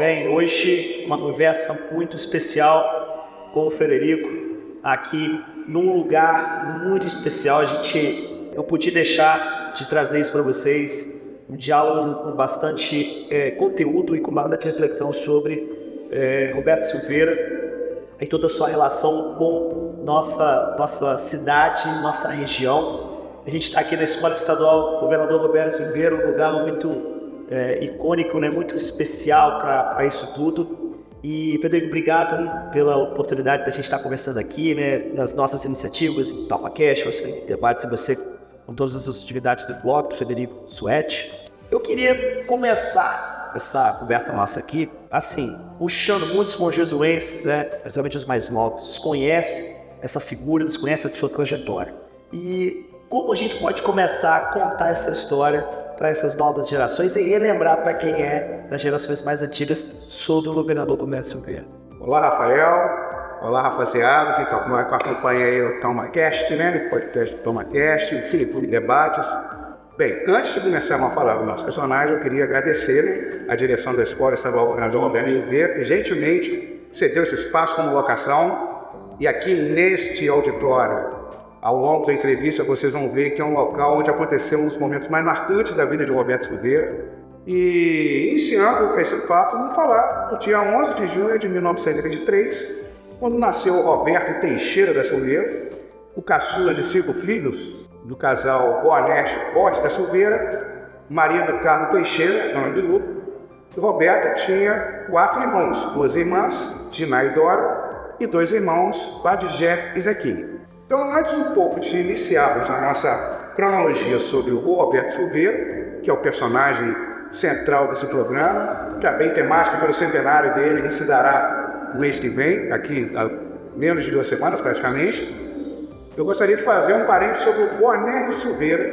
Bem, hoje uma conversa muito especial com o Frederico aqui num lugar muito especial. A gente não podia deixar de trazer isso para vocês, um diálogo com bastante é, conteúdo e com bastante reflexão sobre é, Roberto Silveira e toda a sua relação com nossa nossa cidade, nossa região. A gente está aqui na Escola Estadual Governador Roberto Silveira, um lugar muito é, icônico, né, muito especial para isso tudo. E, Frederico, obrigado pela oportunidade da gente estar conversando aqui, né, nas nossas iniciativas, em TalmaCast, você debates e você com todas as atividades do bloco, Frederico Suete. Eu queria começar essa conversa nossa aqui, assim, puxando muitos monjesuenses, né, principalmente os mais novos, desconhecem essa figura, desconhecem a sua trajetória. E como a gente pode começar a contar essa história para essas novas gerações e relembrar para quem é das gerações mais antigas sobre o governador Comércio Silveira. Olá, Rafael. Olá, rapaziada. Quem tá- acompanha aí o TomaCast, né? O podcast do TomaCast, o Cineclube Debates. Bem, antes de começar a falar do nosso personagem, eu queria agradecer né, a direção da Escola Estadual Governador Roberto Silveira, que gentilmente cedeu esse espaço como locação. E aqui neste auditório, ao longo da entrevista, vocês vão ver que é um local onde aconteceu um dos momentos mais marcantes da vida de Roberto Silveira. E iniciando esse papo, vamos falar no dia 11 de junho de 1923, quando nasceu Roberto Teixeira da Silveira, o caçula de cinco filhos do casal Boanete Borges da Silveira, Maria do Carmo Teixeira, nome do grupo, Roberta tinha quatro irmãos, duas irmãs, Diná e Dora, e dois irmãos, Badjé e Zequinha. Então, antes um pouco de iniciarmos a nossa cronologia sobre o Roberto Silveira, que é o personagem central desse programa, que é temático pelo centenário dele, que se dará no mês que vem, aqui há menos de duas semanas praticamente, eu gostaria de fazer um parênteses sobre o Boanerges Silveira,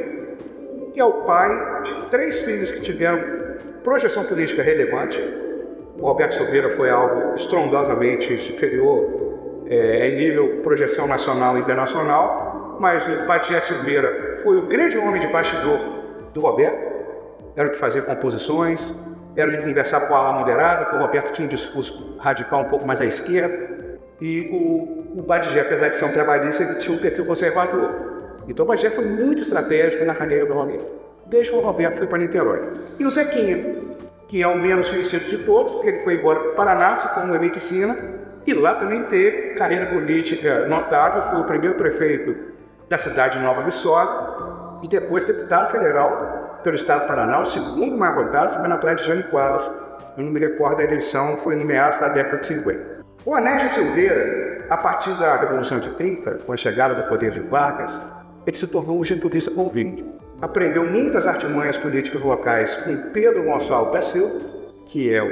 que é o pai de três filhos que tiveram projeção política relevante. O Roberto Silveira foi algo estrondosamente superior é, em nível projeção nacional e internacional, mas o Patié Silveira foi o grande homem de bastidor do Roberto, era o que fazia composições, era o que conversava com a ala moderada, porque o Roberto tinha um discurso radical um pouco mais à esquerda, e o, o Badigé, apesar de ser um trabalhista, ele tinha um perfil conservador. Então o Badigé foi muito estratégico na carreira do Roberto. Que o Roberto foi para Niterói. E o Zequinha, que é o menos conhecido de todos, porque ele foi embora para o Paraná, se formou em medicina, e lá também teve carreira política notável, foi o primeiro prefeito da cidade de Nova Viçosa, e depois deputado federal pelo estado do Paraná, o segundo mais votado foi na praia de Jânio Quadros. Eu não me recordo da eleição, foi no meados da década de 50. O Anésio Silveira, a partir da Revolução de 30, com a chegada do poder de Vargas, ele se tornou um gentilista convicto. Aprendeu muitas artimanhas políticas locais com Pedro Gonçalves da Silva, que é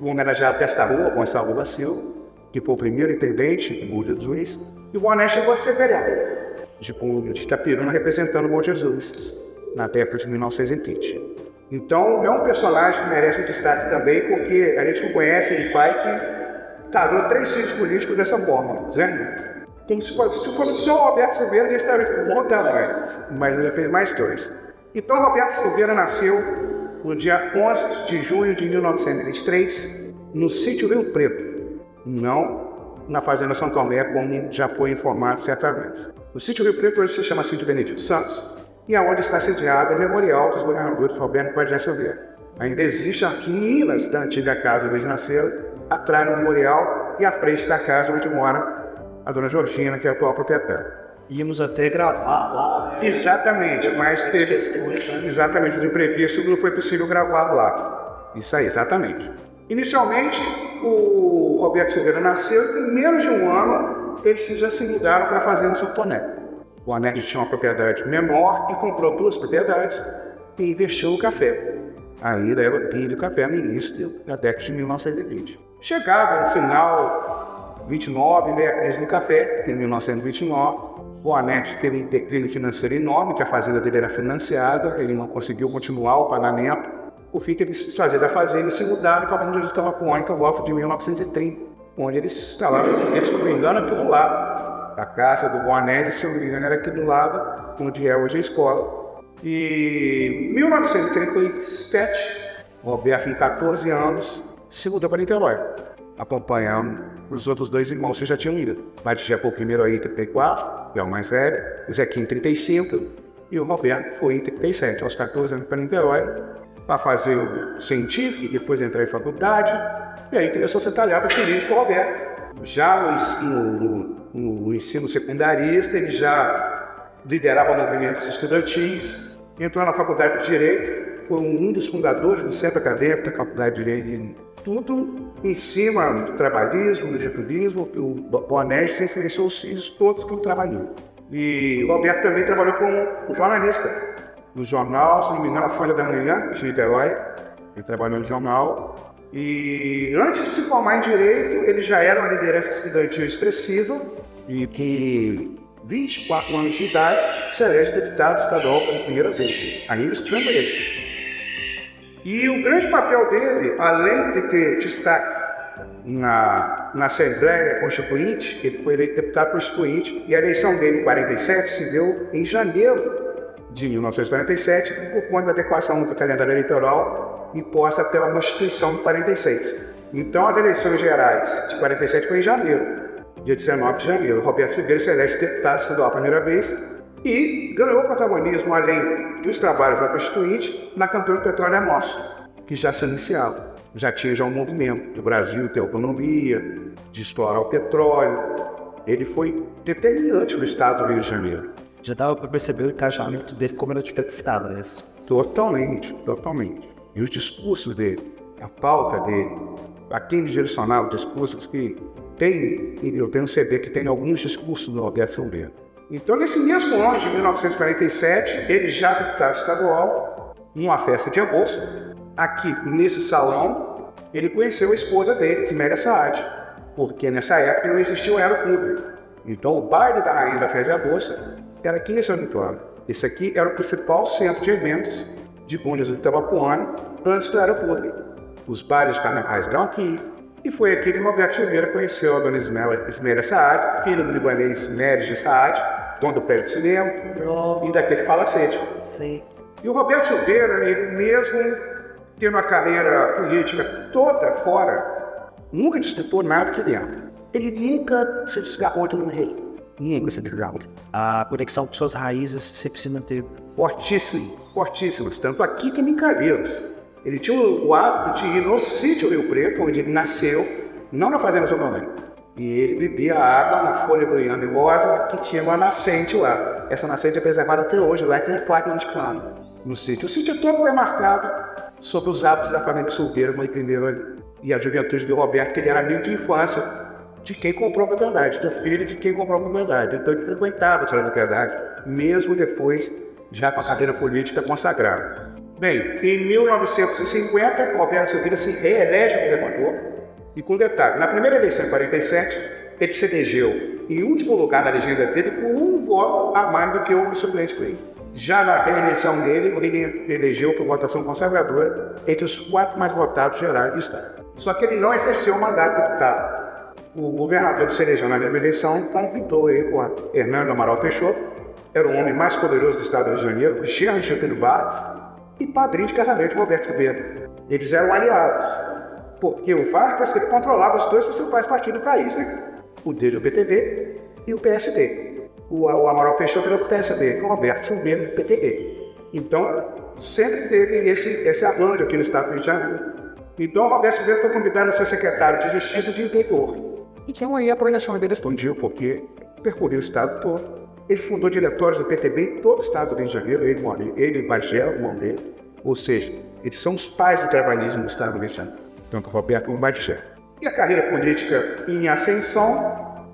o homenageado desta rua, Gonçalves da Silva, que foi o primeiro intendente do Búlio do Juiz, e o Anésio chegou a ser vereador de Búlio de Itapiruna, representando o Bom Jesus, na década de 1920. Então, é um personagem que merece um destaque também, porque a gente não conhece um pai que tarou três filhos políticos dessa forma, dizendo se fosse, se fosse só o Roberto Silveira, ele estaria bom tamanho, mas ele fez mais dois. Então, Roberto Silveira nasceu no dia 11 de junho de 1923, no sítio Rio Preto, não na Fazenda São Tomé, como já foi informado certa vez. O sítio Rio Preto hoje se chama Sítio Benedito Santos, e é onde está sediado o memorial dos governadores Roberto Guardiã Silveira. Ainda existe aqui em Minas, da antiga casa onde nasceram, atrás do memorial e à frente da casa onde mora a dona Georgina, que é a atual proprietária. Íamos até gravar lá. Exatamente, mas teve exatamente os imprevistos, não foi possível gravar lá. Isso aí, exatamente. Inicialmente, o Roberto Silveira nasceu e em menos de um ano eles já se mudaram para a Fazenda São Toné. O Anésio tinha uma propriedade menor e comprou duas propriedades e investiu no café. Aí ela o café no início da década de 1920. Chegava no final 29, né, crise do café, em 1929. O Anete teve um declínio financeiro enorme, que a fazenda dele era financiada, ele não conseguiu continuar o pagamento. O fim teve que se fazer da fazenda e se mudaram para onde eles estavam com o golpe de 1930, onde eles instalaram, eles, se não me engano, aqui do lado. A casa do Boanese, se não me engano, era aqui do lado, onde é hoje a escola. E em 1937, Roberto, com 14 anos, se mudou para Niterói, acompanhando os outros dois irmãos que já tinham ido. Batista foi o primeiro aí em 34, que é o mais velho, o em 35, e o Roberto foi em 37, aos 14 anos para Niterói, para fazer o científico, depois entrar em faculdade, e aí começou a se talhar para o Roberto. Já no no, no ensino secundarista, ele já liderava movimentos estudantis, entrou na faculdade de Direito, foi um dos fundadores do Centro Acadêmico da Faculdade de Direito. Tudo em cima do trabalhismo, do getulismo, o Boneste influenciou os filhos todos que trabalhou. E o Roberto também trabalhou como jornalista no jornal, se não me engano, a Folha da Manhã, de Niterói. Ele trabalhou no jornal. E antes de se formar em Direito, ele já era uma liderança estudantil expressiva e que 24 anos de idade se elege deputado estadual pela primeira vez, ainda estudando ele. E o grande papel dele, além de ter destaque na, na Assembleia Constituinte, ele foi eleito deputado constituinte, e a eleição dele em 47 se deu em janeiro de 1947, por conta da adequação do calendário eleitoral imposta pela Constituição de 46. Então, as eleições gerais de 47 foi em janeiro, dia 19 de janeiro. Roberto Silveira se elege deputado estadual a primeira vez e ganhou protagonismo, além dos trabalhos da Constituinte, na campanha do Petróleo é Nosso, que já se iniciava. Já tinha já um movimento do Brasil ter autonomia, de explorar o petróleo. Ele foi determinante no estado do Rio de Janeiro já dava para perceber o engajamento dele como era diferenciado, né? Totalmente, totalmente. E os discursos dele, a pauta dele, a quem direcionava os discursos que tem, eu tenho um CD que tem alguns discursos do Roberto Silveira. Então, nesse mesmo ano de 1947, ele já deputado estadual, numa festa de agosto, aqui nesse salão, ele conheceu a esposa dele, Ismélia Saad, porque nessa época não existia o aeroclube. Então, o baile da rainha da festa de agosto era aqui nesse auditório. Esse aqui era o principal centro de eventos de Bom Jesus de Itabapuana antes do aeroporto. Os bares de carnavais eram aqui. E foi aqui que Roberto Silveira conheceu a dona Ismélia Saad, filha do libanês Méris de Saad, dono do prédio de cinema e daquele palacete. Sim. E o Roberto Silveira, ele mesmo tendo uma carreira política toda fora, nunca disputou nada aqui dentro. Ele nunca se desgarrou de um rei. Nunca se desgarrou a conexão com suas raízes você precisa ter. Fortíssimo, fortíssimas. Tanto aqui como em Cabelos. Ele tinha o, hábito de ir no sítio Rio Preto, onde ele nasceu, não na fazenda São Paulo. E ele bebia água na folha do Iambigosa, que tinha uma nascente lá. Essa nascente é preservada até hoje, lá tem placa indicando no sítio. O sítio todo é marcado sobre os hábitos da família solteira, mãe primeiro e a juventude do Roberto, que ele era amigo de infância de quem comprou a propriedade, do filho de quem comprou a propriedade. Então ele frequentava a propriedade, mesmo depois, já com a cadeira política consagrada. Bem, em 1950, Roberto Silveira se reelege governador, e com detalhe, na primeira eleição em 47, ele se elegeu em último lugar na legenda dele por um voto a mais do que o suplente com ele. Já na reeleição dele, ele elegeu por votação conservadora entre os quatro mais votados gerais do Estado. Só que ele não exerceu o mandato de deputado o governador de Cereja na mesma eleição convidou ele com Hernando Amaral Peixoto, era o homem mais poderoso do estado do Rio de Janeiro, Jean Vargas, e padrinho de casamento de Roberto Silveira. Eles eram aliados, porque o Vargas ele controlava os dois principais partidos do país, né? o dele, o PTB, e o PSD. O, o Amaral Peixoto era o PSD, o Roberto Silveira, o PTB. Então, sempre teve esse, esse arranjo aqui no estado do Rio de Janeiro. Então, o Roberto Silveira foi convidado a ser secretário de Justiça de interior. Então aí a projeção dele expandiu, porque percorreu o estado todo. Ele fundou diretórios do PTB em todo o estado do Rio de Janeiro, ele, ele e Bagé, o dele. Ou seja, eles são os pais do trabalhismo no estado do Rio de Janeiro, tanto Roberto como Bagé. E a carreira política em ascensão,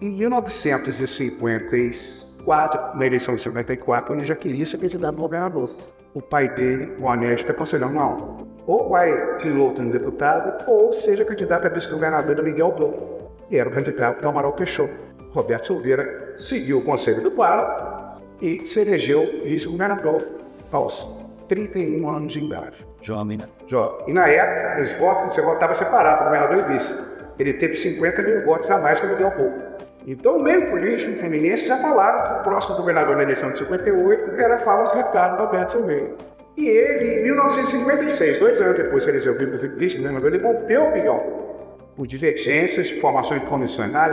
em 1956, 54, na eleição de 54, ele já queria ser candidato a governador. O pai dele, o Honesto, aconselhou, não, ou vai de outro no deputado, ou seja candidato a vice-governador do Miguel Dom. E era o candidato do Amaral Peixoto. Roberto Silveira seguiu o conselho do Paro e se elegeu vice-governador aos 31 anos de idade. Jovem, né? Jó. E na época, os votos, você votava separado, governador e vice. Ele teve 50 mil votos a mais que o Miguel Pouco. Então, o meio político femininense já falaram que o próximo governador na eleição de 58 era Falas Ricardo Roberto Silveira. E ele, em 1956, dois anos depois que ele se ouviu vice-governador, ele rompeu o Miguel por divergências de formação de comissões na.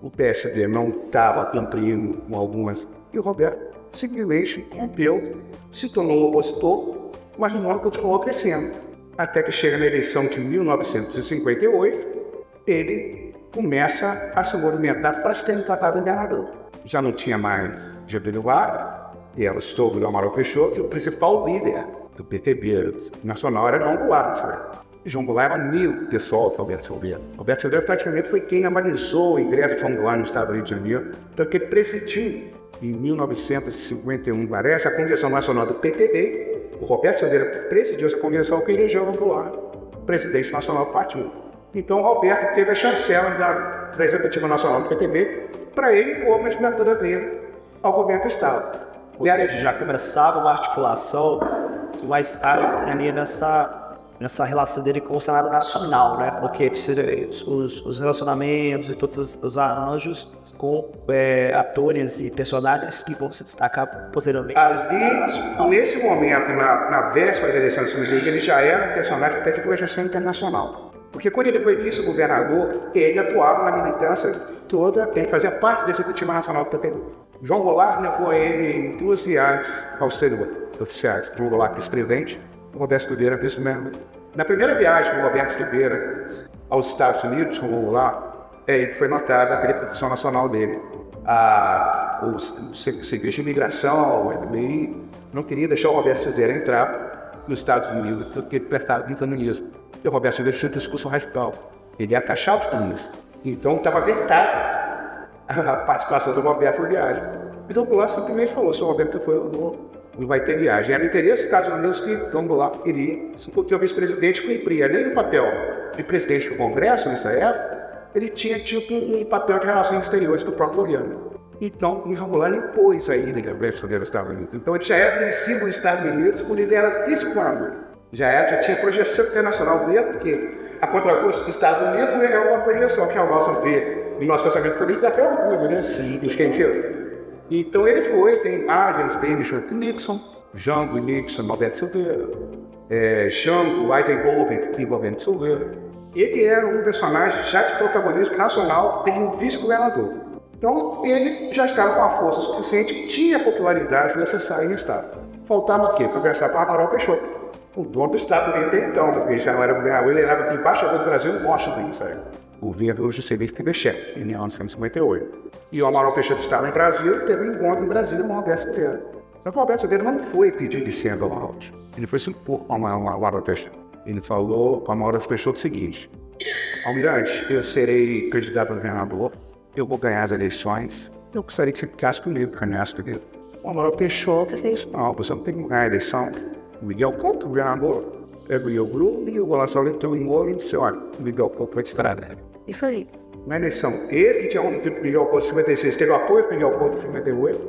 O PSD não estava cumprindo com algumas. E o Roberto simplesmente rompeu, se tornou um opositor, mas não continuou crescendo. Até que chega na eleição de 1958, ele começa a se movimentar para se candidatar a governador. Já não tinha mais Getúlio Vargas, e ela estou do Amaral Peixoto, e o principal líder do PTB nacional era João Goulart. Né? João Goulart era mil pessoal do Roberto Silveira. Roberto Silveira praticamente foi quem analisou a greve de João Goulart no estado do Rio de Janeiro, porque presidiu em 1951, parece, a Convenção Nacional do PTB. O Roberto Silveira presidiu essa convenção que elegeu João Goulart, presidente nacional do partido. Então o Roberto teve a chancela da Executiva Nacional do PTB para ele pôr uma assinatura dele ao governo do Estado. Seja, já começava uma articulação mais tarde ali nessa, nessa relação dele com o Senado Nacional, né? Porque os, os relacionamentos e todos os, os arranjos com é, atores e personagens que vão se destacar posteriormente. Ali, nesse momento, na, na véspera da eleição de Liga, ele já era um personagem até de projeção internacional. Porque quando ele foi vice-governador, ele atuava na militância toda, ele fazia parte da Executiva Nacional do PPD. João Goulart levou ele em duas viagens ao exterior, oficiais. João Goulart, vice-presidente, o Roberto Silveira, vice-membro. Na primeira viagem do Roberto Silveira aos Estados Unidos, com o Goulart, é, ele foi notada a representação nacional dele. A, o, o Serviço de Imigração, o FBI, não queria deixar o Roberto Silveira entrar nos Estados Unidos, porque ele prestava comunismo. E o Roberto Silveira tinha um discurso radical. Ele ia taxar os comunistas. Então estava vetado a participação do Roberto na viagem. Então o Goulart simplesmente falou, se o Roberto foi, não, vai ter viagem. Era interesse dos Estados Unidos que Tom Goulart queria, porque o vice-presidente cumpria nem no papel de presidente do Congresso nessa época, ele tinha tipo um papel de relações exteriores do próprio governo. Então, o Goulart impôs a ida de Roberto Silveira aos Estados Unidos. Então, ele já era conhecido nos Estados Unidos quando ele era vice-governador. Já, era, já tinha projeção internacional dele, porque a contragosto dos Estados Unidos é uma projeção que é o nosso ver no nosso pensamento político dá até orgulho, né? Sim. Dos que Então ele foi, tem imagens tem Richard Nixon, Jango Nixon, Roberto Silveira, é, Jango Eisenhower, Roberto Silveira. Ele era um personagem já de protagonismo nacional, tem um vice-governador. Então ele já estava com a força suficiente, tinha a popularidade necessária no Estado. Faltava o quê? Conversar com Amaral Peixoto, o dono do Estado dele então, porque já não era governador, ele era embaixador do Brasil em Washington, sabe? O governo hoje seria Pinochet, em 1958. E o Amaral Peixoto estava em Brasília, teve um encontro em Brasília com o Roberto Silveira. Só que o Roberto Silveira não foi pedir licença ao Amaral. Ele foi se impor com o Amaral Peixoto. Ele falou para o Amaral Peixoto o seguinte, Almirante, eu serei candidato a governador, eu vou ganhar as eleições, eu gostaria que você ficasse comigo, candidato dele. O Amaral Peixoto disse, não, você não tem que ganhar a eleição. O Miguel Couto, governador, pega o grupo e o Golaço então em ouro e disse, olha, o Miguel Couto vai te estrada. E foi. Na eleição, ele que tinha um tipo Miguel Couto 56, teve apoio do Miguel Couto 58,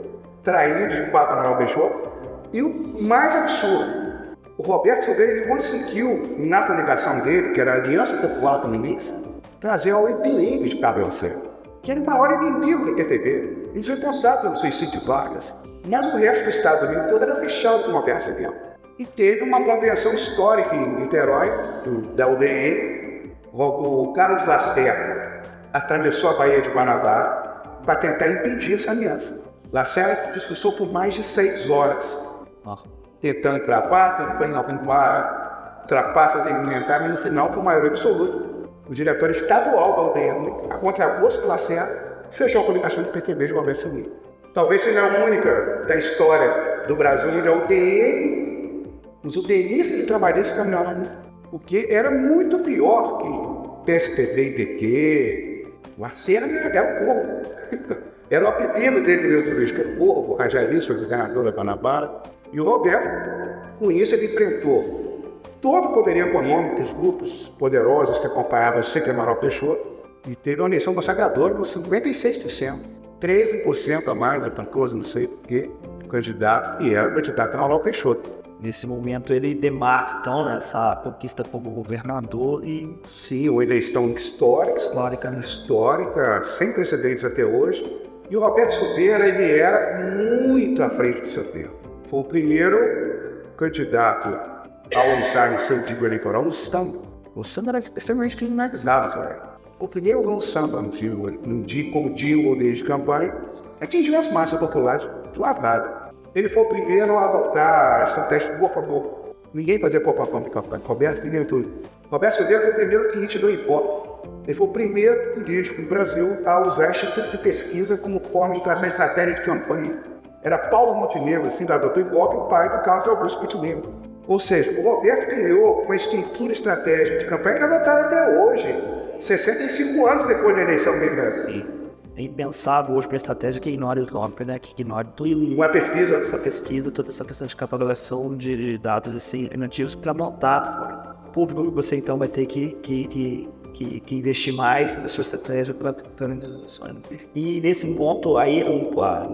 traído de quatro Manuel Peixoto. E o mais absurdo, o Roberto Silveira conseguiu, na publicação dele, que era a Aliança Popular Comunista, trazer ao Epileme de Cabelo que era o maior inimigo da PTB. Ele foi responsável pelo suicídio de Vargas. Mas o resto do Estado Unido todo era fechado com o Roberto Silveira. E teve uma convenção histórica em Niterói, do, da UDN, o Carlos Lacerda atravessou a Baía de Guanabara para tentar impedir essa aliança. Lacerda discursou por mais de seis horas, tentando trapar, tentando avançar, trapaça, alimentar, mas no final, por maioria absoluta, o diretor estadual da UDM, a contragosto do Lacerda, fechou a comunicação do PTB de Roberto Silveira. Talvez seja a única da história do Brasil onde a UDN, os UDNistas e trabalhistas caminharam porque era muito pior que PSPB e DQ. O Acera era o povo. Era o apelido dele mesmo turístico, é Porco, Rajalista, governador da Guanabara. E o Roberto, com isso, ele enfrentou todo o poderio econômico dos grupos poderosos que acompanhavam sempre Amaral Peixoto e teve uma eleição consagradora com 56%. 13% a mais da Pancosa, não sei porquê, candidato, e era o candidato Amaral Peixoto. Nesse momento ele demarca então essa conquista como governador e Sim, uma eleição histórica, histórica né? histórica, sem precedentes até hoje. E o Roberto Silveira, ele era muito à frente do seu tempo. Foi o primeiro candidato a usar no seu tipo eleitoral o samba. O samba era extremamente criminalizado, sabe? O primeiro usou o samba no dia, no dia como dia desde campanha, atingiu as massas populares do. Ele foi o primeiro a adotar a estratégia do corpo a corpo. Ninguém fazia corpo a corpo. Roberto entendeu tudo. Roberto Silveira foi o primeiro cliente do IPOP. Ele foi o primeiro político no Brasil a usar institutos de pesquisa como forma de traçar estratégia de campanha. Era Paulo Montenegro, fundador do IPOP, o pai do Carlos Augusto Montenegro. Ou seja, o Roberto criou uma estrutura estratégica de campanha que é adotada até hoje, 65 anos depois da eleição no Brasil. É impensável hoje para a estratégia que ignore o golpe, né? Que ignore tudo Uma pesquisa essa pesquisa, toda essa questão de catalogação de dados assim, nativos para montar o público você então vai ter que, que, que, que, que investir mais na sua estratégia para organizações. E nesse ponto aí,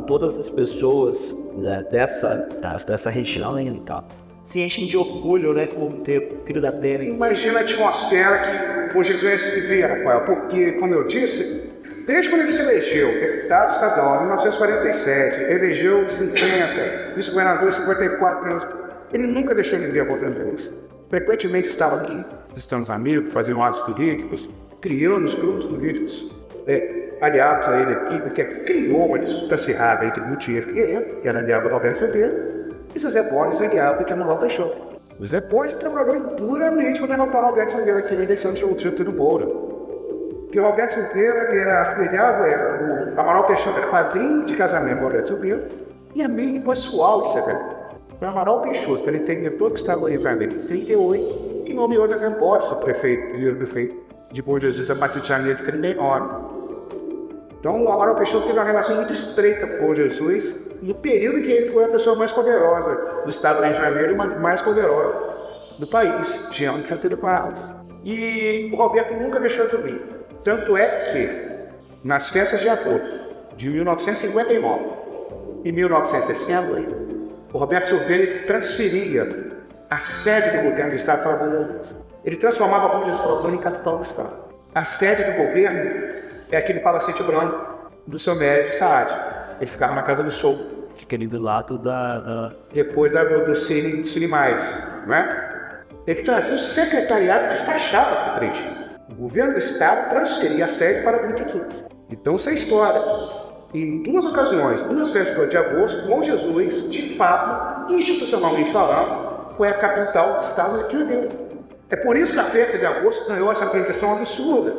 todas as pessoas né, dessa, dessa região e tal, se enchem de orgulho, né, por ter filho da terra. Imagina a atmosfera que o Jesus vivia, Rafael, porque, como eu disse, desde quando ele se elegeu, deputado estadual, em 1947, elegeu em 50, vice-governador em 54 anos, ele nunca deixou ninguém votando neles. Frequentemente estava aqui, visitando amigos, fazendo atos políticos, criando os grupos políticos, é, aliados a ele aqui, porque criou uma disputa acirrada entre Gutierrez Figueiredo, que era aliado do Roberto Silveira, e José Borges, aliado de Anual Peixoto. O Zé Borges trabalhou duramente para derrotar o Roberto Silveira aqui na eleição de outubro do Moura. O Roberto Silveira ele era afiliado, era o Amaral Peixoto era padrinho de casamento do Roberto Silveira e amigo pessoal de. Foi o Amaral Peixoto, ele depois que estava em janeiro de 38, que nomeou Borges, o prefeito, primeiro prefeito de Bom Jesus a partir de janeiro de 39. Então, o Amaral Peixoto teve uma relação muito estreita com Jesus no período que ele foi a pessoa mais poderosa do estado do Rio de Janeiro e mais poderosa do país, de Antônio Parras. E o Roberto nunca deixou de vir. Tanto é que, nas festas de agosto de 1959 e 1960, o Roberto Silveira transferia a sede do governo do estado para Bom Jesus. Ele transformava Bom Jesus em capital do estado. A sede do governo é aquele palacete branco do seu médico Saad. Ele ficava na casa do show, Fica ali do lado da. da- depois da, do Cine, do Cine Mais, não é? Ele trazia o secretariado despachado para o Três O governo do estado transferia a sede para 20 Jesus. Então, essa é a história. Em duas ocasiões, duas festas de agosto, Bom Jesus, de fato, institucionalmente falando, foi a capital do estado do de Janeiro. É por isso que a festa de agosto ganhou essa pretensão absurda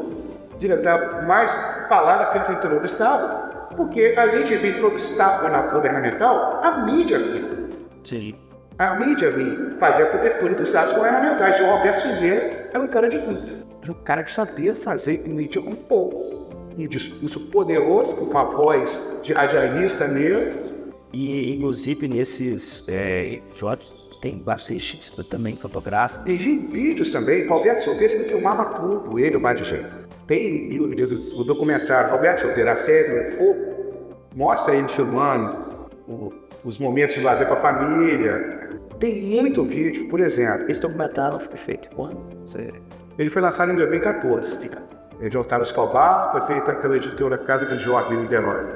de da mais falada festa do interior do estado, porque além de vir todo o staff governamental, a mídia vinha. Sim. A mídia vinha fazer a cobertura dos atos governamentais. E o Roberto Silveira era um cara de luta. Um cara que sabia fazer mídia com pouco. E discurso poderoso, com uma voz de radialista mesmo. E inclusive nesses é, episódios tem bastante também fotográfico. E de vídeos também. Roberto Silveira ele filmava tudo, ele, o Badijão. Tem o, o documentário Roberto Silveira, a César do Fogo, mostra ele filmando o- os momentos de lazer com a família. Tem muito vídeo, por exemplo. Esse documentário foi feito quando? Você... Ele foi lançado em 2014. É de Otávio Escobar, foi feito pela editora Casa do Jorge, em Niterói.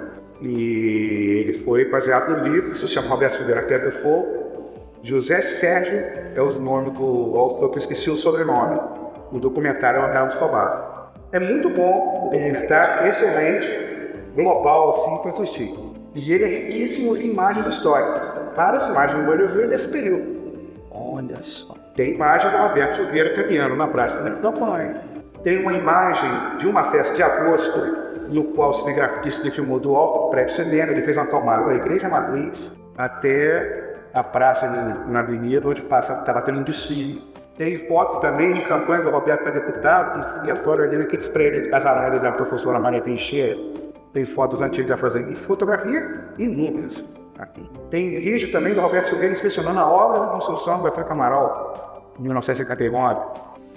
E ele foi baseado no livro que se chama Roberto Silveira Queda Fogo. José Sérgio é o nome do autor que eu esqueci o sobrenome. O documentário é Otávio Escobar. É muito bom, está excelente, global assim para assistir. E ele é riquíssimo em imagens históricas. Várias imagens do Bolívar desse período. Olha só. Tem imagem do Roberto Silveira caminhando na praça da campanha. Tem uma imagem de uma festa de agosto, no qual o cinegrafista filmou do alto prédio cinema. Ele fez uma tomada da Igreja Matriz até a praça na, na avenida, onde estava tendo um desfile. Tem foto também de campanha do Roberto para deputado, e filiatório ali naqueles prédios de casaralho da professora Maria Teixeira. Tem fotos antigas da fazenda e fotografia inúmeras. Aqui. Tem vídeo também do Roberto Silveira inspecionando a obra de construção do Efraim Camaral, em 1959.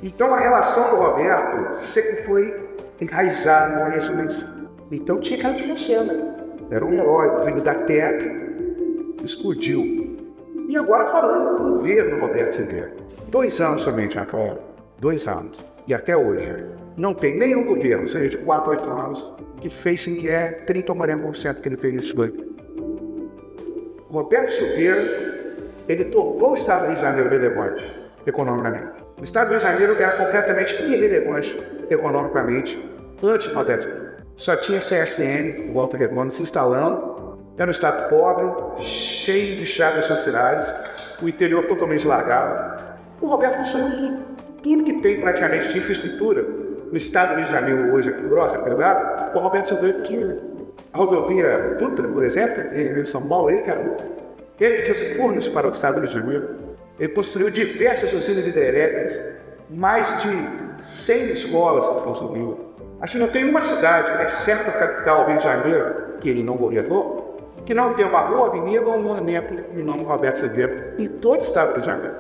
Então a relação do Roberto sempre foi enraizada na ressurreição. Então tinha aquela trilha cena. Era um herói, filho da terra, explodiu. E agora falando do governo Roberto Silveira. Dois anos somente, Rafael. Dois anos. E até hoje. Não tem nenhum governo, seja de 4 8 anos, que fez sem que é 30 ou 40% que ele fez isso. Roberto Silveira, ele tornou o Estado do Rio de Janeiro relevante economicamente. O Estado do Rio de Janeiro era completamente irrelevante economicamente antes do Roberto Só tinha CSN, Walter Redmond, se instalando. Era um Estado pobre, cheio de chagas sociais, o interior totalmente largado. O Roberto construiu tudo que tem praticamente de infraestrutura no estado do Rio de Janeiro hoje, grossa, pesada, o Roberto Silveira tinha. A rodovia Dutra, por exemplo, em São Paulo, ele, cara, ele trouxe fornos para o estado do Rio de Janeiro. Ele construiu diversas usinas hidrelétricas, mais de 100 escolas que construiu. Acho que não tem uma cidade, exceto a capital, Rio de Janeiro, que ele não governou, que não tem uma rua, avenida ou um monumento em nome de Roberto Silveira em todo o estado do Rio de Janeiro.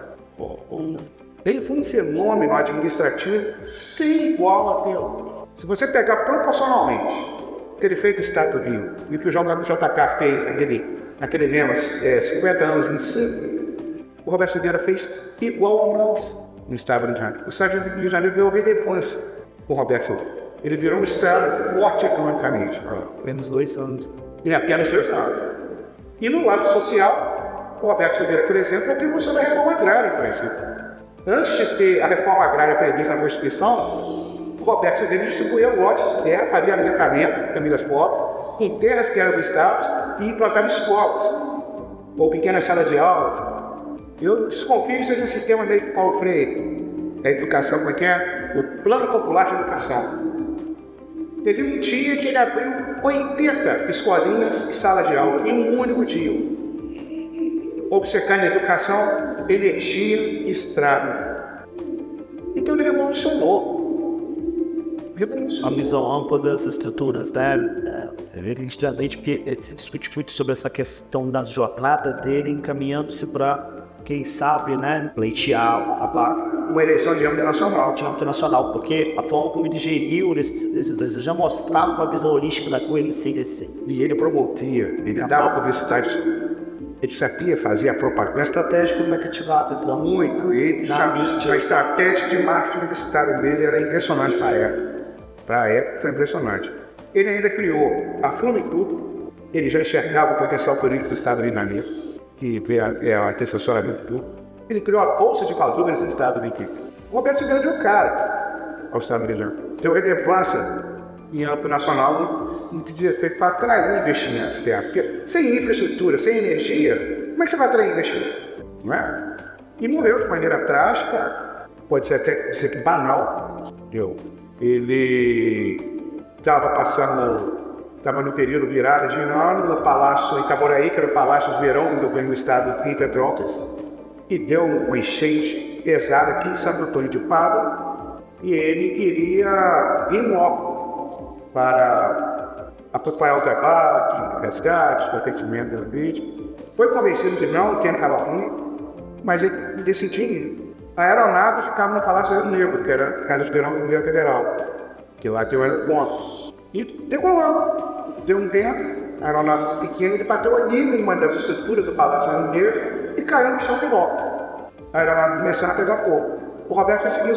Ele foi um fenômeno administrativo sem igual até Se você pegar proporcionalmente o que ele fez no Estado do Rio e o que o JK fez naquele, naquele lema é, 50 anos em 5, o Roberto Silveira fez igual ao nós no Estado do Rio de Janeiro. O Estado de Janeiro deu relevância com o Roberto Silveira. Ele virou um Estado forte economicamente, apenas dois anos, em apenas dois anos. E no lado social, o Roberto Silveira, por exemplo, foi precursor da reforma agrária, por exemplo. Antes de ter a reforma agrária prevista na Constituição, Roberto Silveira distribuía lotes de terra, fazia assentamento famílias pobres, em terras que eram do e implantava escolas, ou pequenas salas de aula. Eu desconfio que seja o sistema meio que Paulo Freire, a educação, como é é? O Plano Popular de Educação. Teve um dia que ele abriu 80 escolinhas e salas de aula em um único dia obcecando educação, energia e estrada. Então ele revolucionou. A visão ampla das estruturas, né? É, Evidentemente, porque se discute muito sobre essa questão da jornada dele encaminhando-se para, quem sabe, né, pleitear a, uma eleição de âmbito nacional. De âmbito nacional, porque a forma como ele geriu esses, dois já mostrava uma visão holística da coisa sem descer. E ele promovia, ele dava publicidade ele sabia fazer a propaganda. Uma estratégia comunicativa então. Muito. Ele sabia, a estratégia de marketing universitário dele era impressionante para a época. Para a época foi impressionante. Ele ainda criou a Tudo. Ele já enxergava o potencial político do Estado Janeiro, que é a antecessora do tudo. Ele criou a Bolsa de Valores do Estado de. O Roberto Silveira deu cara ao Estado de Janeiro. Deu relevância em âmbito nacional no que diz respeito para atrair investimentos externos. Porque sem infraestrutura, sem energia, como é que você vai atrair investimento? Não é? E morreu de maneira trágica, pode ser até dizer que banal. Entendeu? Ele estava passando, estava no período virada de ano no Palácio Itaboraí, que era o Palácio Verão do governo do estado de Petrópolis, e deu uma enchente pesada aqui em Santo Antônio de Pádua, e ele queria vir logo para acompanhar o trabalho, resgate, pertencimento do vídeo. Foi convencido de não ter ruim, mas ele decidiu A aeronave ficava no Palácio Negro, que era a Casa de Verão do Governo Federal, que lá tem um aeroporto. E decolou. Deu um vento, a aeronave pequena, ele bateu ali em uma das estruturas do Palácio Negro e caiu no chão de volta. A aeronave começou a pegar fogo. O Roberto conseguiu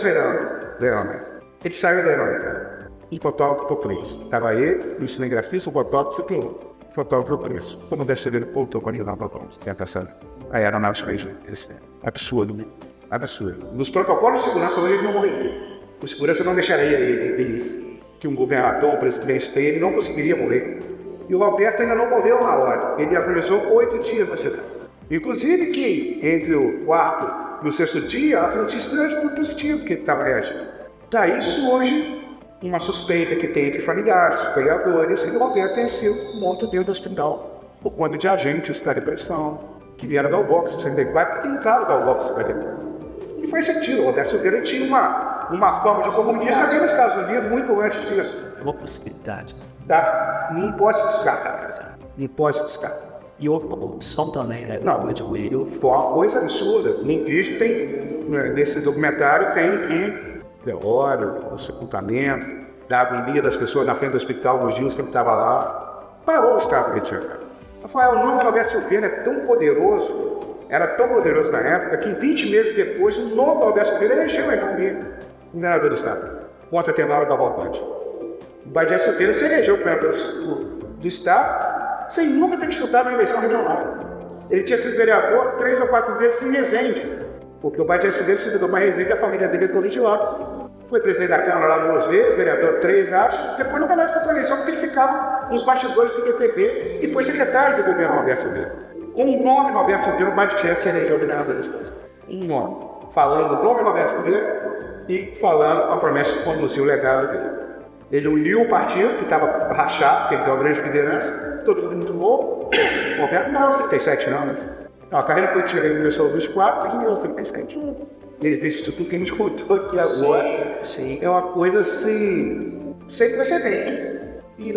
da aeronave. Ele saiu da aeronave e fotógrafo por preço. Estava ele, o cinegrafista, o fotógrafo e o fotógrafo por preço. Como deve ser, voltou para ligar o fotógrafo. É passando. Aí era na absurdo, né? Absurdo. Nos protocolos de segurança hoje ele não morreria. O segurança não deixaria ele, que um governador, um presidente ele não conseguiria morrer. E o Roberto ainda não morreu na hora. Ele agonizou oito dias na cidade. Inclusive que entre o quarto e o sexto dia, a notícia era muito positiva, porque ele estava reagindo. Daí isso hoje uma suspeita que tem entre familiares, vereadores, e o Roberto tem sido morto dentro do hospital por conta de agentes da depressão, que vieram dar o boxe 64 e tentaram dar o boxe 64. E foi sentido, o Roberto Silveira tinha uma, uma forma de comunista aqui nos Estados Unidos muito antes disso. É uma possibilidade. Tá? Não posso descartar. Não posso descartar. E houve uma também, né? Não, mas eu, foi uma coisa absurda. Nem vídeo tem, né, nesse documentário tem que velório, o sepultamento, da agonia das pessoas na frente do hospital nos dias que ele estava lá. Parou o Estado Janeiro. Rafael, o nome do Roberto Silveira é tão poderoso, era tão poderoso na época, que 20 meses depois, o nome do Roberto Silveira elegeu ele comigo, governador do Estado, contra a Tenório da Voltante. O Badia Silveira se elegeu governador do, do Estado sem nunca ter disputado uma eleição regional. Ele tinha sido vereador três ou quatro vezes em Resende, porque o Badia Silveira se mudou para Resende, a família dele é lá. Foi presidente da Câmara lá duas vezes, vereador três, acho. Depois nunca mais foi para eleição, porque ele ficava nos bastidores do PTB e foi secretário do governo Roberto Silveira. Com o nome Roberto Silveira, o se elegeu governador do Estado. Um nome. Falando o nome Roberto Silveira e falando a promessa de conduzir o legado dele. Ele uniu o partido, que estava rachado, porque ele tem uma grande liderança, todo mundo muito novo. O Roberto não, 37 anos. A carreira política dele começou aos 24 e em 37 anos existe tudo que a gente contou aqui agora. Sim. É uma coisa assim, sem precedente. E,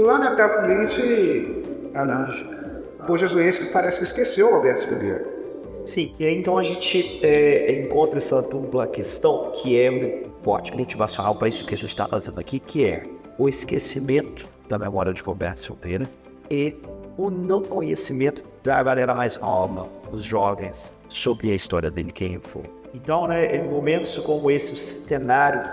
lamentavelmente, a Bojazuense parece que esqueceu o Roberto Figueiredo. Sim, e aí, então a gente é, encontra essa dupla questão que é forte motivacional para isso que a gente está fazendo aqui, que é o esquecimento da memória de Roberto Silveira e o não conhecimento da galera mais nova, os jovens, sobre a história dele, quem foi. Então, né, em momentos como esse, o centenário,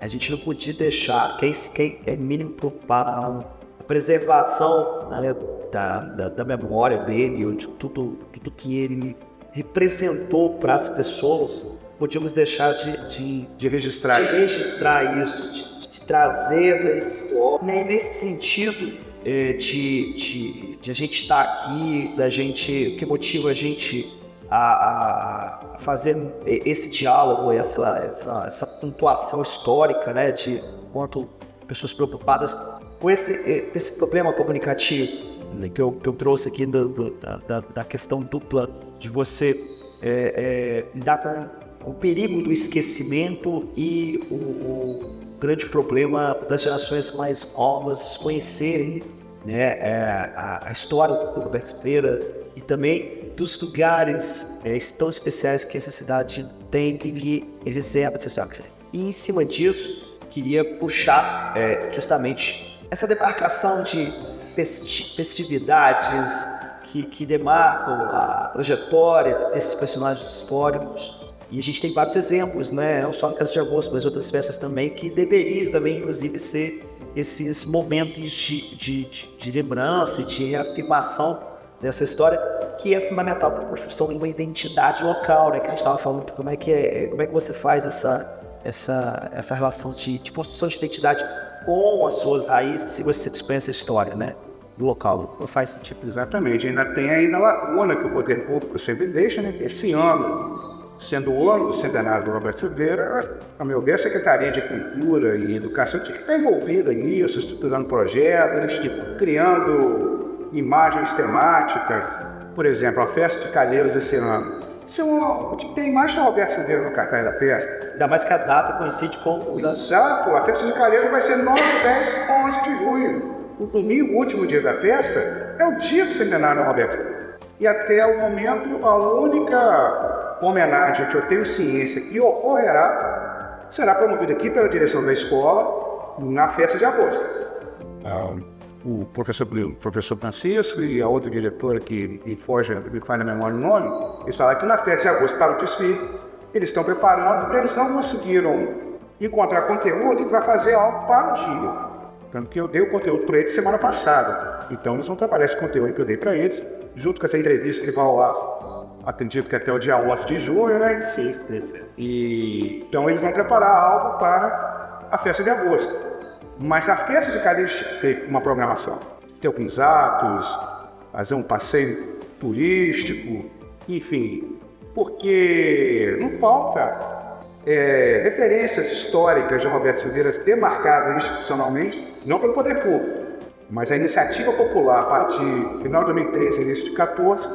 a gente não podia deixar, quem, quem é mínimo preocupado, preservação né, da, da, da, memória dele, de tudo, tudo que ele representou para as pessoas, podíamos deixar de, de, de registrar. de registrar isso, de, de trazer essa história. Né, nesse sentido, é, de, de, de, a gente estar aqui, da gente, o que motiva a gente a, a fazer esse diálogo, essa, essa, essa pontuação histórica, né, de quanto pessoas preocupadas com esse, esse problema comunicativo que, eu, que eu trouxe aqui do, do, da, da, questão dupla de você é, é, lidar com o perigo do esquecimento e o, o grande problema das gerações mais novas conhecerem né, é, a, a, história do Roberto Feira e também dos lugares é, tão especiais que essa cidade tem que reserva essa cidade. E em cima disso, queria puxar é, justamente essa demarcação de festividades que, que demarcam a trajetória desses personagens históricos. E a gente tem vários exemplos, né? não só na Casa de Agosto, mas outras festas também, que deveriam também, inclusive, ser esses momentos de, de, de, de lembrança, de reafirmação dessa história, que é fundamental para a construção de uma identidade local, né? Que a gente estava falando como é que é, como é que você faz essa essa essa relação de, de construção de identidade com as suas raízes, se você dispõe essa história, né? Do local, não faz sentido. Exatamente, ainda tem ainda a lacuna que o poder público sempre deixa, né? Esse ano, sendo o ano do centenário do Roberto Silveira, a meu ver, a Secretaria de Cultura e Educação tinha que estar envolvida nisso, estruturando projetos, tipo, criando imagens temáticas, por exemplo, a festa de Calheiros esse ano. Isso é um, tem mais de Roberto Silveira no cartaz da festa. Ainda mais que a data coincide com... Exato, a festa de Calheiros vai ser 9, 10 11 de junho. O domingo, o último dia da festa, é o dia do centenário do Roberto. E até o momento, a única homenagem que eu tenho ciência que ocorrerá será promovida aqui pela direção da escola na festa de agosto. Ah, o professor, o professor Francisco e a outra diretora que me foge, me faz na memória o nome, eles falaram que na festa de agosto para o desfile, eles estão preparando, porque eles não conseguiram encontrar conteúdo para fazer algo para o dia. Tanto que eu dei o conteúdo para eles semana passada. Então eles vão trabalhar esse conteúdo que eu dei para eles, junto com essa entrevista que vai lá, acredito que até o dia 11 de julho, né? Sim, sim, sim. E, então eles vão preparar algo para a festa de agosto. Mas a festa de Calixto tem uma programação. Tem alguns atos, fazer um passeio turístico, enfim, porque não falta é, referências históricas de Roberto Silveira demarcadas institucionalmente, não pelo poder público, mas a iniciativa popular a partir do final de 2013 início de 2014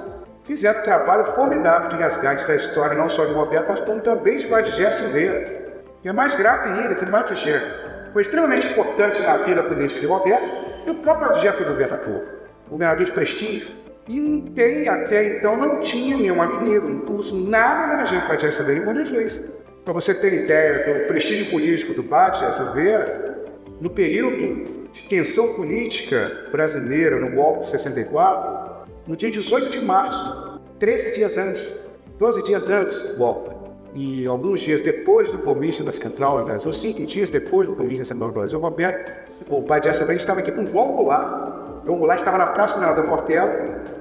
fizeram um trabalho formidável de resgate da história não só de Roberto, mas também de Vadiger Silveira E é mais grave ainda, que chega. Foi extremamente importante na vida política de Roberto e o próprio Jeff atuou. Governador de prestígio. E tem, até então não tinha nenhuma avenida, impulso, nada na gente para Jesse Silveira em Jesus. Para você ter ideia do prestígio político do Bate Jesse Silveira, no período de tensão política brasileira, no golpe de 64, no dia 18 de março, 13 dias antes, 12 dias antes do golpe, e alguns dias depois do comício da Central do Brasil, cinco dias depois do comício da Central do Brasil, o Roberto, o pai de Essa estava aqui com o João Goulart. João Goulart estava na Praça do Portela,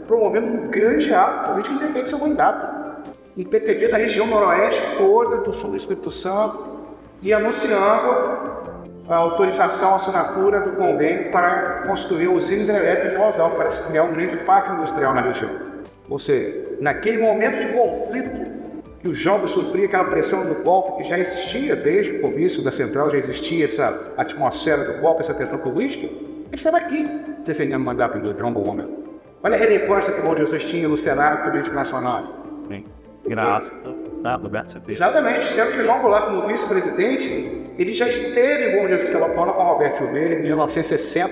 promovendo um grande ato político em defesa do seu mandato. Em PTB da região noroeste toda, do sul do Espírito Santo, e anunciando a autorização, a assinatura do convênio para construir o usina hidrelétrica de Rosal, para criar um grande parque industrial na região. Ou seja, naquele momento de conflito que o jovem sofria aquela pressão do golpe que já existia desde o começo da central, já existia essa atmosfera do golpe, essa tensão política, ele estava aqui defendendo o mandato do John Bowman. Olha a relevância que o Bom Jesus tinha no cenário político nacional. Graças a Exatamente, sendo que João Goulart, como vice-presidente, ele já esteve em Bom Jesus Telefona com Roberto Silveira em 1960,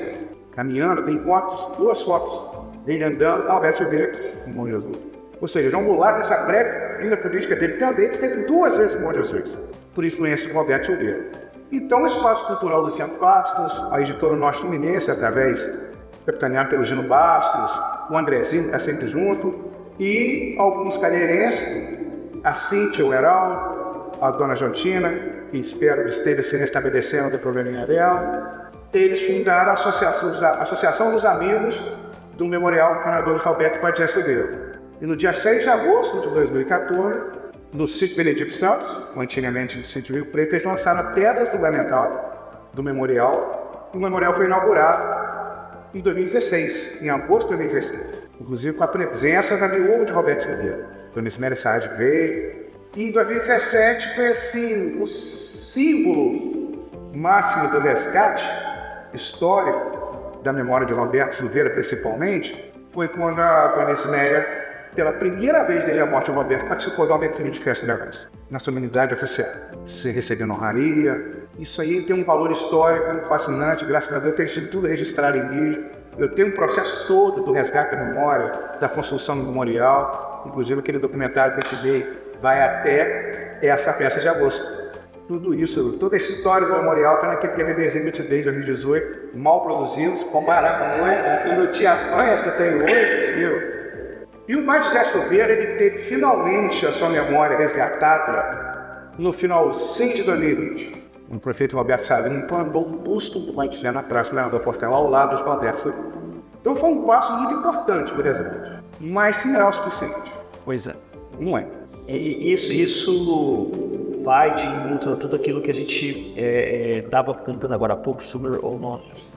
caminhando, tem fotos, duas fotos dele andando, Roberto Silveira aqui em Bom Jesus. Ou seja, João Goulart, nessa breve linda política dele, também esteve duas vezes Bom Jesus, por influência de Roberto Silveira. Então, o Espaço Cultural Luciano Bastos, a editora Norte Fluminense, através capitaneado pelo Gino Bastos, o Andrezinho está sempre junto, e alguns calheirenses, a Cíntia, o a Dona Jontina, que espero que esteja se restabelecendo do probleminha dela, eles fundaram a Associação, a Associação dos Amigos do Memorial Canador Alberto Padilha Silveira. E no dia 6 de agosto de 2014, no sítio Benedito Santos, antigamente no sítio Rio Preto, eles lançaram a pedra fundamental do memorial. O memorial foi inaugurado em 2016, em agosto de 2016. Inclusive com a presença da viúva de Roberto Silveira. Dona Isméria Saad veio, e em 2017 foi assim, o símbolo máximo do resgate histórico da memória de Roberto Silveira, principalmente, foi quando a Vanessa Neia, pela primeira vez desde a morte de Roberto, participou da abertura de festa da Gás, na sua unidade oficial. Se recebendo honraria. Isso aí tem um valor histórico fascinante, graças a Deus, eu tenho sido tudo registrado em vídeo. Eu tenho um processo todo do resgate da memória, da construção do memorial, inclusive aquele documentário que eu te dei vai até essa festa de agosto. Tudo isso, toda essa história do memorial está naquele TVDzinho que eu te de 2018, mal produzidos, comparar com hoje, as manhas que eu tenho hoje, viu? E o Pai José Silveira, ele teve finalmente a sua memória resgatada no final 5 de 2020. O prefeito Roberto Salino plantou um busto ambulante né, na Praça Leandro Portela, ao lado dos Roberto Então foi um passo muito importante, por exemplo. Mas não é o suficiente. Pois é. Não é. Isso, isso vai de encontro tudo aquilo que a gente estava é, é, cantando agora há pouco sobre o nosso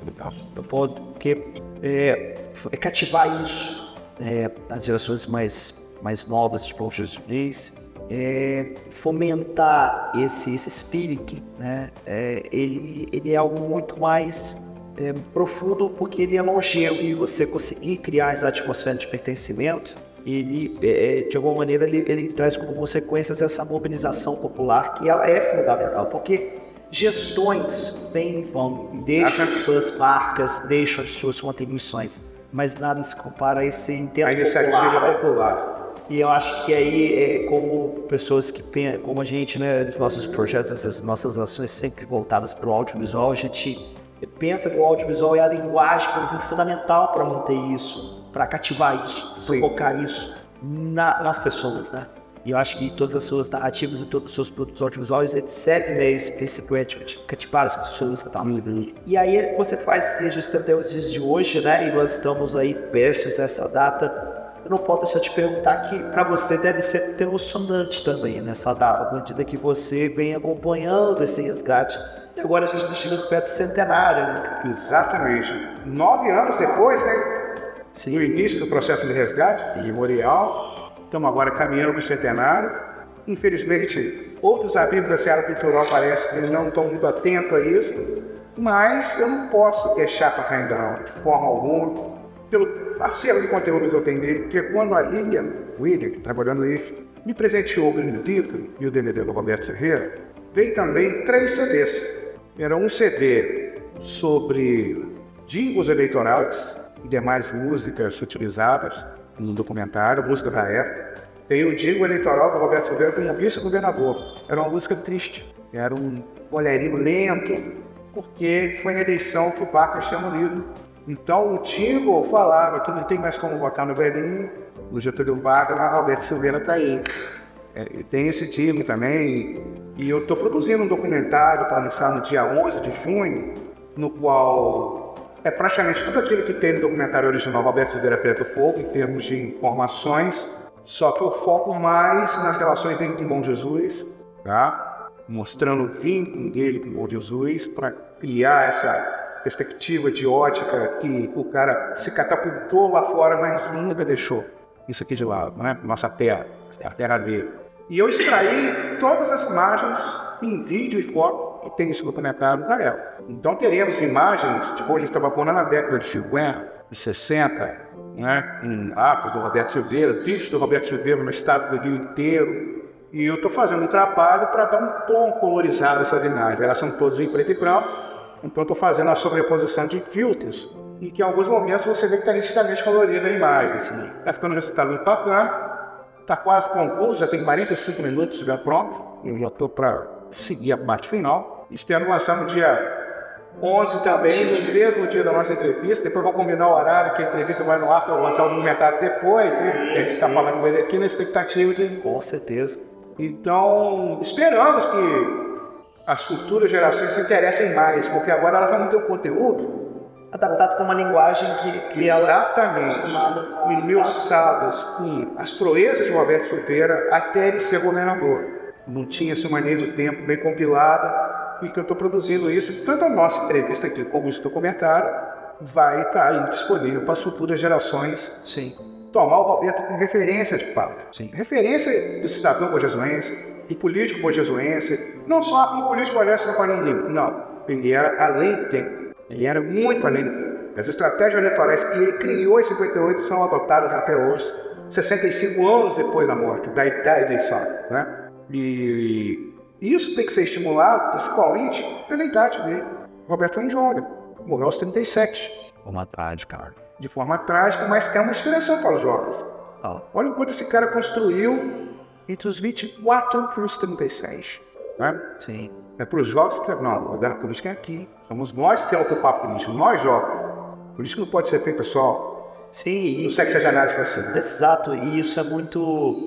porque é, é cativar isso é, as gerações mais, mais novas de Porto Jesus é, fomentar esse, esse espírito, né? É, ele, ele é algo muito mais é, profundo porque ele é longevo e você conseguir criar essa atmosfera de pertencimento ele, é, de alguma maneira, ele, ele traz como consequências essa mobilização popular que ela é fundamental, porque gestões vêm e vão, deixam suas marcas, deixam suas contribuições, mas nada se compara a esse intento a iniciativa popular. popular. E eu acho que aí, é, como pessoas que pensam, como a gente, né, os nossos projetos, essas nossas ações sempre voltadas para o audiovisual, a gente pensa que o audiovisual é a linguagem fundamental para manter isso, para cativar isso, provocar isso na, nas pessoas, né? E eu acho que todas as suas narrativas e todos os seus produtos audiovisuais, servem né, esse princípio de cativar as pessoas que estão E aí você faz registro até os dias de hoje, né? E nós estamos aí prestes a essa data. Eu não posso deixar de perguntar que para você deve ser emocionante também nessa data, à medida que você vem acompanhando esse resgate. E agora a gente está chegando perto do centenário, né? Exatamente. Nove anos depois, né? no início do processo de resgate memorial. Estamos agora caminhando para o centenário. Infelizmente, outros amigos da Seara Cultural parecem que não estão muito atentos a isso, mas eu não posso deixar para ainda de forma alguma, pelo acervo de conteúdo que eu tenho dele, porque quando a Lilian William, trabalhando isso, me presenteou o livro e o DVD do Roberto Ferreira, veio também três CDs. Era um CD sobre jingles eleitorais e demais músicas utilizadas no documentário, música da época. Tem o jingle eleitoral do Roberto Silveira como vice-governador. Era uma música triste, era um olharinho lento, porque foi na eleição que o Vargas tinha morrido. Então o jingle falava que não tem mais como votar no velhinho, no Getúlio Vargas, mas Roberto Silveira está aí. É, tem esse time também. E eu estou produzindo um documentário para lançar no dia 11 de junho, no qual é praticamente tudo aquilo que tem no documentário original Roberto Silveira Preto Fogo, em termos de informações, só que eu foco mais nas relações dentro de Bom Jesus, tá? mostrando o vínculo dele com Bom Jesus, para criar essa perspectiva de ótica que o cara se catapultou lá fora, mas nunca deixou isso aqui de lado, né? Nossa terra, a terra dele. E eu extraí todas as imagens em vídeo e foto que tem esse documentário da El. Então teremos imagens, tipo, ele estava pondo na década de 50, de 60, né? em atos do Roberto Silveira, vídeos do Roberto Silveira no estado do Rio inteiro. E eu estou fazendo um trabalho para dar um tom colorizado essas imagens. Elas são todas em preto e branco, então estou fazendo a sobreposição de filtros e que em alguns momentos você vê que está nitidamente colorida a imagem. Está assim. ficando um resultado muito bacana. Está quase concluído, já tem 45 minutos já pronto. Eu já estou para seguir a parte final. Espero lançar no dia 11 também, no mesmo dia da nossa entrevista. Depois vamos combinar o horário que a entrevista vai no ar para lançar o documentário depois. Né? A gente está falando com ele aqui na expectativa de. Com certeza. Então, esperamos que as futuras gerações se interessem mais, porque agora elas vão ter o conteúdo adaptado com uma linguagem que, que Exatamente. esmiuçadas com as proezas de Roberto Silveira até ele ser governador. Não tinha esse manejo do tempo bem compilada e que eu estou produzindo isso. Tanto a nossa entrevista aqui como esse documentário vai estar aí disponível para as futuras gerações. Sim. Tomar o Roberto como referência de fato. Sim. Referência do cidadão bojesuense, do político bojesuense, não só como político honesto para ninguém. Não. Ele era além do tempo ele era muito além. As estratégias eleitorais que ele criou em 58 são adotadas até hoje, 65 anos depois da morte, da, da eleição. Né? E isso tem que ser estimulado, principalmente pela idade dele. Roberto jovem, morreu aos 37. De forma trágica. De forma trágica, mas é uma inspiração para os jovens. Oh. Olha o quanto esse cara construiu entre os 24 e os 36. Né? Sim. É para os jovens que não, a política é aqui. Somos nós que que ocupar a política, nós jovens. Política não pode ser feito, pessoal. Sim, no sexagenário assim. Exato, e isso é muito,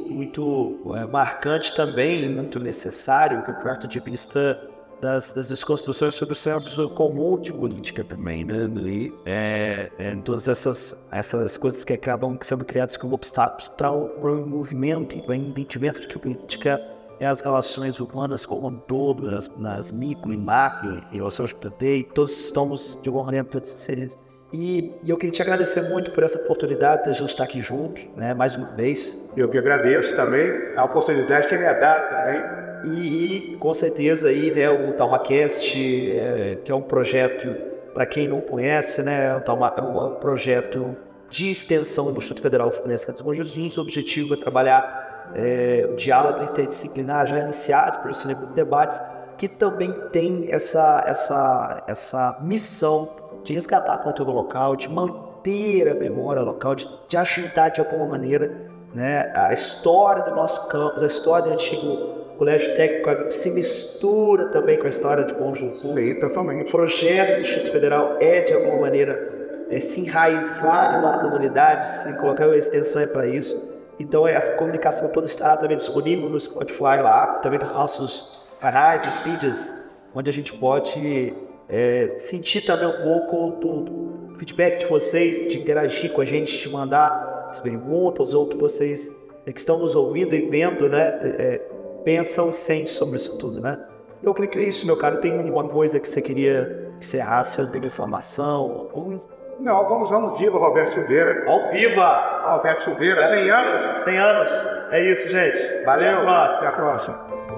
muito é, marcante também, muito necessário, que ponto de vista das, das desconstruções sobre o senso comum de política também, né? E, é, é, todas essas, essas coisas que acabam sendo criadas como obstáculos para o movimento e para o entendimento de que política é as relações humanas como um todo, nas, nas micro e macro, relações que eu todos estamos de alguma maneira todos seres. E, e, eu queria te agradecer muito por essa oportunidade de a gente estar aqui junto, né, mais uma vez. Eu que agradeço também a oportunidade que me é dada também. E, e, com certeza aí, né, o TalmaCast, é, que é um projeto, para quem não conhece, né, o Talma, é um projeto de extensão do Instituto Federal Fluminense dos Bom Jesus. O objetivo é trabalhar é, o diálogo interdisciplinar já iniciado pelo Cinema Debates, que também tem essa, essa, essa missão de resgatar a cultura local, de manter a memória local, de, de ajudar de alguma maneira né, a história do nosso campus, a história do antigo colégio técnico se mistura também com a história de Bom Jesus. Sim, totalmente. O projeto do Instituto Federal é, de alguma maneira, é, se enraizar na comunidade, se colocar uma extensão para isso. Então essa comunicação toda está também disponível no Spotify lá, também nos nossos canais, os vídeos, onde a gente pode é, sentir também um pouco do, feedback de vocês, de interagir com a gente, de mandar as perguntas ou que vocês é, que estão nos ouvindo e vendo, né, é, pensam e sentem sobre isso tudo, né? Eu creio que é isso, meu caro. Tem alguma coisa que você queria encerrar, alguma informação? Ou não, vamos ao vivo, Roberto Silveira. Ao viva! Roberto Silveira, 100 anos. 100 anos. É isso, gente. Valeu. Até a próxima. Até a próxima.